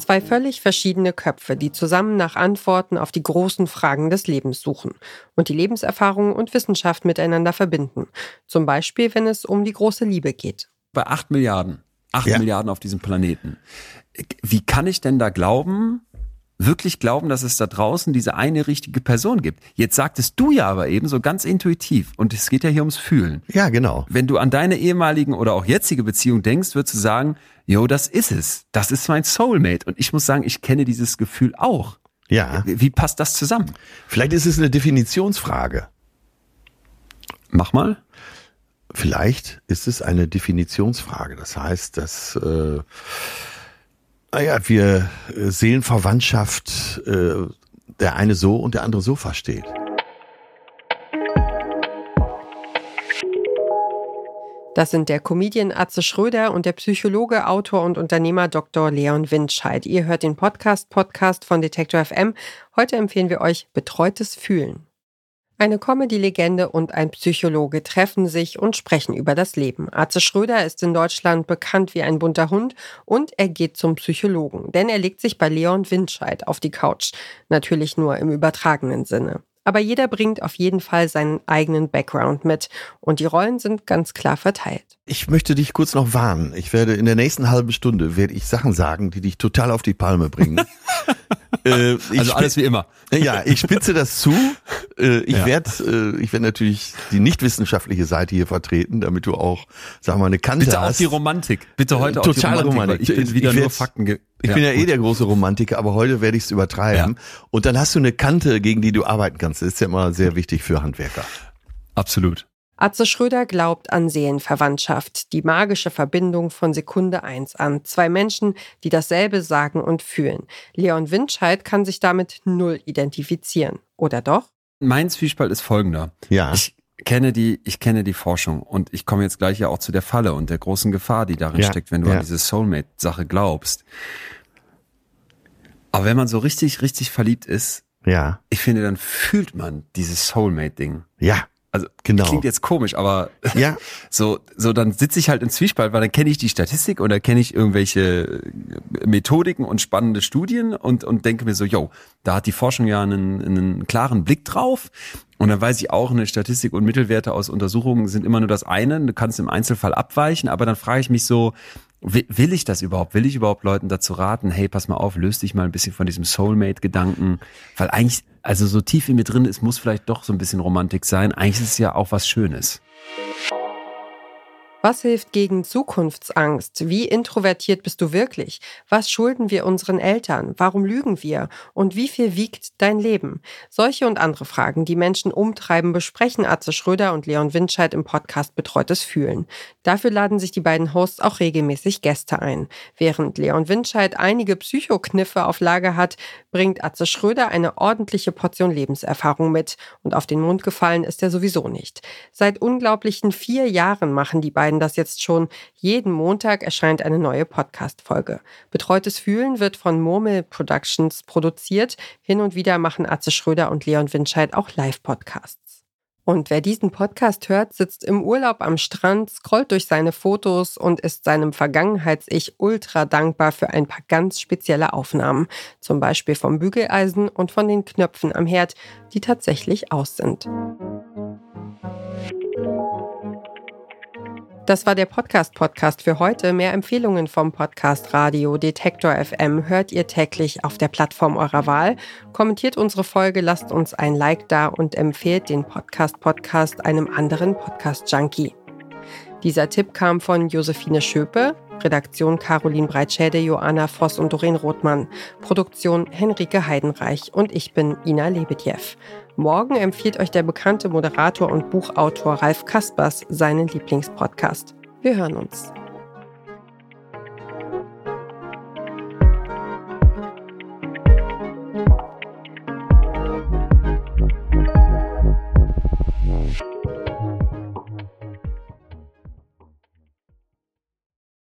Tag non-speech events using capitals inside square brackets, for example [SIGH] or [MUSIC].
Zwei völlig verschiedene Köpfe, die zusammen nach Antworten auf die großen Fragen des Lebens suchen und die Lebenserfahrung und Wissenschaft miteinander verbinden. Zum Beispiel, wenn es um die große Liebe geht. Bei acht Milliarden, acht ja. Milliarden auf diesem Planeten. Wie kann ich denn da glauben, wirklich glauben, dass es da draußen diese eine richtige Person gibt. Jetzt sagtest du ja aber eben so ganz intuitiv und es geht ja hier ums Fühlen. Ja, genau. Wenn du an deine ehemaligen oder auch jetzige Beziehung denkst, würdest du sagen, jo, das ist es. Das ist mein Soulmate. Und ich muss sagen, ich kenne dieses Gefühl auch. Ja. Wie passt das zusammen? Vielleicht ist es eine Definitionsfrage. Mach mal. Vielleicht ist es eine Definitionsfrage. Das heißt, dass äh, naja, ah wir äh, Seelenverwandtschaft äh, der eine so und der andere so versteht. Das sind der Comedian Atze Schröder und der Psychologe, Autor und Unternehmer Dr. Leon Windscheid. Ihr hört den Podcast Podcast von Detektor FM. Heute empfehlen wir euch Betreutes Fühlen. Eine Comedy-Legende und ein Psychologe treffen sich und sprechen über das Leben. Arze Schröder ist in Deutschland bekannt wie ein bunter Hund und er geht zum Psychologen, denn er legt sich bei Leon Windscheid auf die Couch. Natürlich nur im übertragenen Sinne. Aber jeder bringt auf jeden Fall seinen eigenen Background mit und die Rollen sind ganz klar verteilt. Ich möchte dich kurz noch warnen. Ich werde in der nächsten halben Stunde werde ich Sachen sagen, die dich total auf die Palme bringen. [LAUGHS] äh, also alles wie immer. Ja, ich spitze das zu. Äh, ich ja. werde äh, ich werde natürlich die nicht wissenschaftliche Seite hier vertreten, damit du auch, sag mal, eine Kante Bitte hast. auch die Romantik. Bitte heute Total auch die Romantik. Romantik. Ich bin wieder ich nur Fakten. Ich ja, bin ja eh gut. eh der große Romantiker, aber heute werde ich es übertreiben. Ja. Und dann hast du eine Kante, gegen die du arbeiten kannst. Das ist ja immer sehr wichtig für Handwerker. Absolut. Atze Schröder glaubt an Seelenverwandtschaft, die magische Verbindung von Sekunde eins an. Zwei Menschen, die dasselbe sagen und fühlen. Leon Windscheid kann sich damit null identifizieren. Oder doch? Mein Zwiespalt ist folgender. Ja. Ich kenne die, ich kenne die Forschung und ich komme jetzt gleich ja auch zu der Falle und der großen Gefahr, die darin ja. steckt, wenn du ja. an diese Soulmate-Sache glaubst. Aber wenn man so richtig, richtig verliebt ist, ja. ich finde, dann fühlt man dieses Soulmate-Ding. Ja. Also genau. klingt jetzt komisch, aber ja. [LAUGHS] so, so dann sitze ich halt im Zwiespalt, weil dann kenne ich die Statistik oder kenne ich irgendwelche Methodiken und spannende Studien und, und denke mir so, yo, da hat die Forschung ja einen, einen klaren Blick drauf. Und dann weiß ich auch, eine Statistik und Mittelwerte aus Untersuchungen sind immer nur das eine. Du kannst im Einzelfall abweichen, aber dann frage ich mich so, Will ich das überhaupt? Will ich überhaupt Leuten dazu raten, hey, pass mal auf, löst dich mal ein bisschen von diesem Soulmate-Gedanken? Weil eigentlich, also so tief in mir drin ist, muss vielleicht doch so ein bisschen Romantik sein. Eigentlich ist es ja auch was Schönes. Was hilft gegen Zukunftsangst? Wie introvertiert bist du wirklich? Was schulden wir unseren Eltern? Warum lügen wir? Und wie viel wiegt dein Leben? Solche und andere Fragen, die Menschen umtreiben, besprechen Atze Schröder und Leon Windscheid im Podcast Betreutes Fühlen. Dafür laden sich die beiden Hosts auch regelmäßig Gäste ein. Während Leon Windscheid einige Psychokniffe auf Lager hat, bringt Atze Schröder eine ordentliche Portion Lebenserfahrung mit. Und auf den Mund gefallen ist er sowieso nicht. Seit unglaublichen vier Jahren machen die beiden beiden das jetzt schon. Jeden Montag erscheint eine neue Podcast-Folge. Betreutes Fühlen wird von Murmel Productions produziert. Hin und wieder machen Atze Schröder und Leon Winscheid auch Live-Podcasts. Und wer diesen Podcast hört, sitzt im Urlaub am Strand, scrollt durch seine Fotos und ist seinem Vergangenheits-Ich ultra dankbar für ein paar ganz spezielle Aufnahmen. Zum Beispiel vom Bügeleisen und von den Knöpfen am Herd, die tatsächlich aus sind. Das war der Podcast-Podcast für heute. Mehr Empfehlungen vom Podcast Radio Detektor FM hört ihr täglich auf der Plattform eurer Wahl. Kommentiert unsere Folge, lasst uns ein Like da und empfehlt den Podcast-Podcast einem anderen Podcast-Junkie. Dieser Tipp kam von Josephine Schöpe, Redaktion Caroline Breitschäde, Joanna Voss und Doreen Rothmann, Produktion Henrike Heidenreich und ich bin Ina Lebedjew. Morgen empfiehlt euch der bekannte Moderator und Buchautor Ralf Kaspers seinen Lieblingspodcast. Wir hören uns.